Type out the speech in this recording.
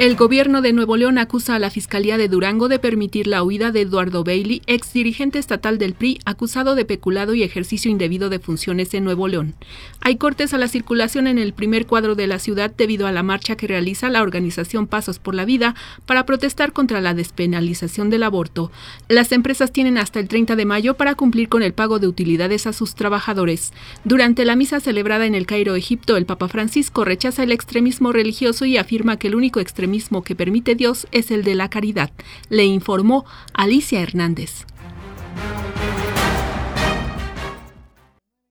El gobierno de Nuevo León acusa a la Fiscalía de Durango de permitir la huida de Eduardo Bailey, ex dirigente estatal del PRI, acusado de peculado y ejercicio indebido de funciones en Nuevo León. Hay cortes a la circulación en el primer cuadro de la ciudad debido a la marcha que realiza la organización Pasos por la Vida para protestar contra la despenalización del aborto. Las empresas tienen hasta el 30 de mayo para cumplir con el pago de utilidades a sus trabajadores. Durante la misa celebrada en el Cairo, Egipto, el Papa Francisco rechaza el extremismo religioso y afirma que el único extremismo mismo que permite Dios es el de la caridad, le informó Alicia Hernández.